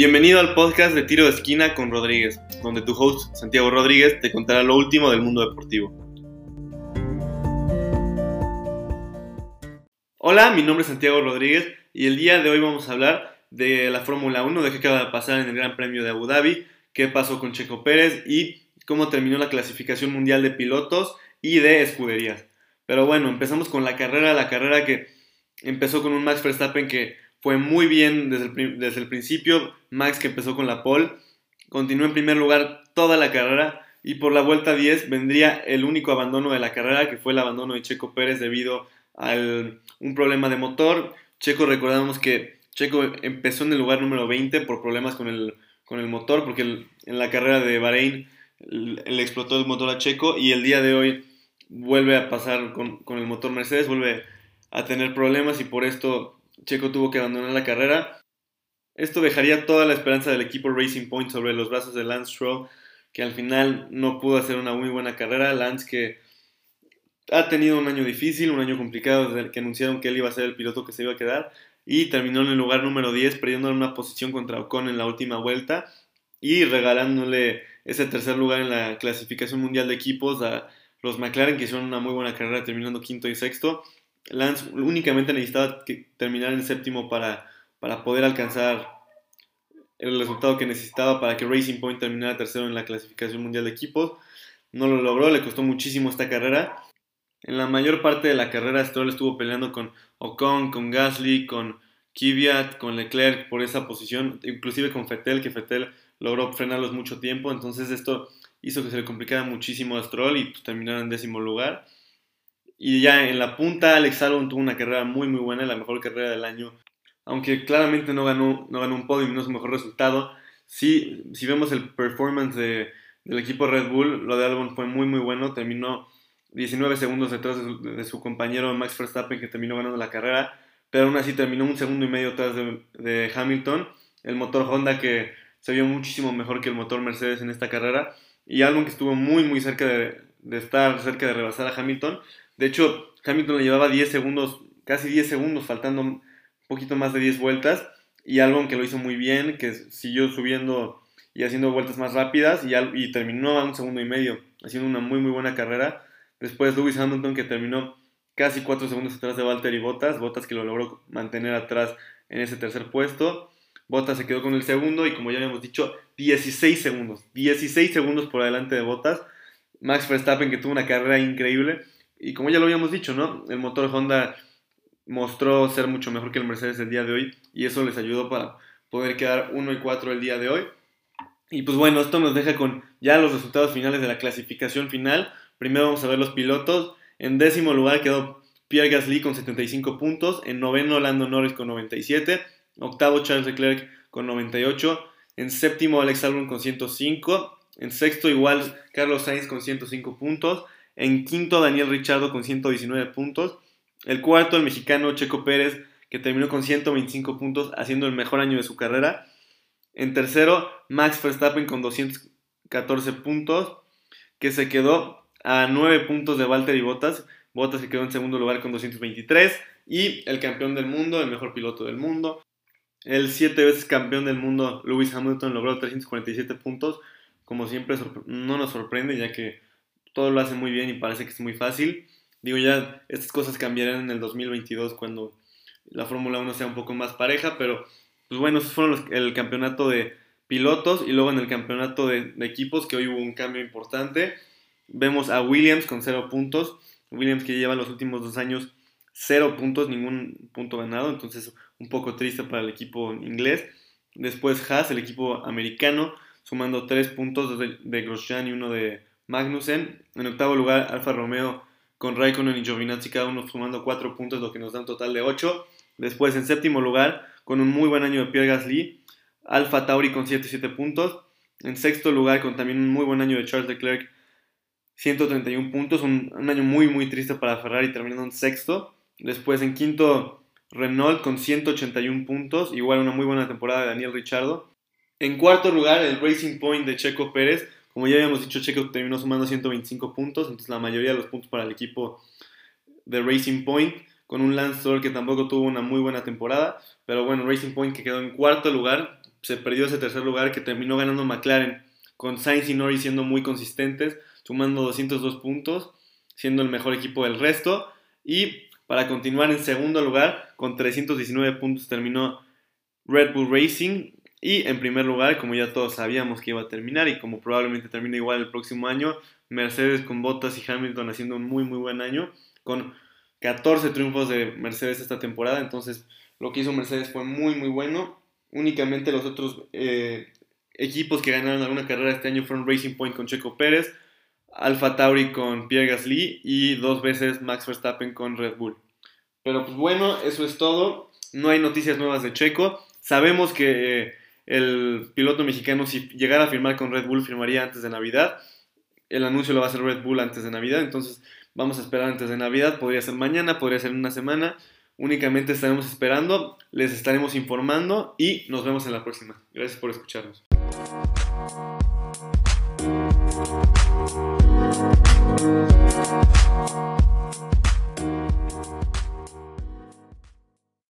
Bienvenido al podcast de Tiro de Esquina con Rodríguez, donde tu host Santiago Rodríguez te contará lo último del mundo deportivo. Hola, mi nombre es Santiago Rodríguez y el día de hoy vamos a hablar de la Fórmula 1, de qué acaba de pasar en el Gran Premio de Abu Dhabi, qué pasó con Checo Pérez y cómo terminó la clasificación mundial de pilotos y de escuderías. Pero bueno, empezamos con la carrera, la carrera que empezó con un Max Verstappen que fue muy bien desde el, principio. Max que empezó con la pole, continuó en primer lugar toda la carrera y por la vuelta 10 vendría el único abandono de la carrera, que fue el abandono de Checo Pérez debido a un problema de motor. Checo recordamos que Checo empezó en el lugar número 20 por problemas con el, con el motor, porque en la carrera de Bahrein le explotó el motor a Checo y el día de hoy vuelve a pasar con, con el motor Mercedes, vuelve a tener problemas y por esto Checo tuvo que abandonar la carrera. Esto dejaría toda la esperanza del equipo Racing Point sobre los brazos de Lance Stroll, que al final no pudo hacer una muy buena carrera. Lance que ha tenido un año difícil, un año complicado desde que anunciaron que él iba a ser el piloto que se iba a quedar y terminó en el lugar número 10 perdiendo una posición contra Ocon en la última vuelta y regalándole ese tercer lugar en la clasificación mundial de equipos a los McLaren que hicieron una muy buena carrera terminando quinto y sexto Lance únicamente necesitaba terminar en séptimo para, para poder alcanzar el resultado que necesitaba para que Racing Point terminara tercero en la clasificación mundial de equipos. No lo logró, le costó muchísimo esta carrera. En la mayor parte de la carrera Stroll estuvo peleando con Ocon, con Gasly, con Kvyat, con Leclerc por esa posición, inclusive con Fettel, que Fettel logró frenarlos mucho tiempo, entonces esto hizo que se le complicara muchísimo a Stroll y pues, terminara en décimo lugar. Y ya en la punta, Alex Albon tuvo una carrera muy, muy buena, la mejor carrera del año. Aunque claramente no ganó, no ganó un podio y no es su mejor resultado. Sí, si vemos el performance del equipo Red Bull, lo de Albon fue muy, muy bueno. Terminó 19 segundos detrás de su, compañero Max Verstappen, que terminó ganando la carrera. Pero aún así terminó un segundo y medio atrás de, Hamilton. El motor Honda que se vio muchísimo mejor que el motor Mercedes en esta carrera. Y Albon que estuvo muy, muy cerca de, de estar cerca de rebasar a Hamilton. De hecho, Hamilton le llevaba 10 segundos, casi 10 segundos, faltando un poquito más de 10 vueltas. Y Albon que lo hizo muy bien, que siguió subiendo y haciendo vueltas más rápidas y, terminó a un segundo y medio, haciendo una muy muy buena carrera. Después Lewis Hamilton que terminó casi 4 segundos atrás de Valtteri Bottas, Bottas que lo logró mantener atrás en ese tercer puesto. Bottas se quedó con el segundo y como ya habíamos dicho, 16 segundos, 16 segundos por delante de Bottas. Max Verstappen que tuvo una carrera increíble y como ya lo habíamos dicho, ¿no? El motor Honda mostró ser mucho mejor que el Mercedes el día de hoy y eso les ayudó para poder quedar 1 y 4 el día de hoy. Y pues bueno, esto nos deja con ya los resultados finales de la clasificación final. Primero vamos a ver los pilotos. En décimo lugar quedó Pierre Gasly con 75 puntos. En noveno Lando Norris con 97. Octavo Charles Leclerc con 98. En séptimo Alex Albon con 105. En sexto igual Carlos Sainz con 105 puntos. En quinto, Daniel Richardo con 119 puntos. El cuarto, el mexicano Checo Pérez, que terminó con 125 puntos, haciendo el mejor año de su carrera. En tercero, Max Verstappen con 214 puntos, que se quedó a 9 puntos de Valtteri Bottas. Bottas se quedó en segundo lugar con 223. Y el campeón del mundo, el mejor piloto del mundo. El siete veces campeón del mundo, Lewis Hamilton, logró 347 puntos. Como siempre, no nos sorprende, ya que todo lo hace muy bien y parece que es muy fácil. Digo, ya estas cosas cambiarán en el 2022 cuando la Fórmula 1 sea un poco más pareja, pero pues bueno, esos fueron el campeonato de pilotos y luego en el campeonato de, equipos que hoy hubo un cambio importante. Vemos a Williams con 0 puntos. Williams que lleva los últimos dos años 0 puntos, ningún punto ganado, entonces un poco triste para el equipo inglés. Después Haas, el equipo americano, sumando 3 puntos de, de Grosjean y uno de, Magnussen. En octavo lugar, Alfa Romeo con Raikkonen y Giovinazzi, cada uno sumando 4 puntos, lo que nos da un total de 8. Después, en séptimo lugar, con un muy buen año de Pierre Gasly, Alfa Tauri con 7 puntos. En sexto lugar, con también un muy buen año de Charles Leclerc, 131 puntos. Un, un año muy, muy triste para Ferrari, terminando en sexto. Después, en quinto, Renault con 181 puntos. Igual una muy buena temporada de Daniel Ricciardo. En cuarto lugar, el Racing Point de Checo Pérez como ya habíamos dicho, Checo terminó sumando 125 puntos, entonces la mayoría de los puntos para el equipo de Racing Point, con un Lance Stroll que tampoco tuvo una muy buena temporada, pero bueno, Racing Point que quedó en cuarto lugar, se perdió ese tercer lugar que terminó ganando McLaren, con Sainz y Norris siendo muy consistentes, sumando 202 puntos, siendo el mejor equipo del resto. Y para continuar en segundo lugar, con 319 puntos terminó Red Bull Racing. Y en primer lugar, como ya todos sabíamos que iba a terminar y como probablemente termine igual el próximo año, Mercedes con Bottas y Hamilton haciendo un muy muy buen año, con 14 triunfos de Mercedes esta temporada. Entonces, lo que hizo Mercedes fue muy muy bueno. Únicamente los otros eh, equipos que ganaron alguna carrera este año fueron Racing Point con Checo Pérez, Alfa Tauri con Pierre Gasly y dos veces Max Verstappen con Red Bull. Pero pues bueno, eso es todo. No hay noticias nuevas de Checo. Sabemos que eh, el piloto mexicano, si llegara a firmar con Red Bull, firmaría antes de Navidad. El anuncio lo va a hacer Red Bull antes de Navidad, entonces vamos a esperar antes de Navidad. Podría ser mañana, podría ser una semana. Únicamente estaremos esperando, les estaremos informando y nos vemos en la próxima. Gracias por escucharnos.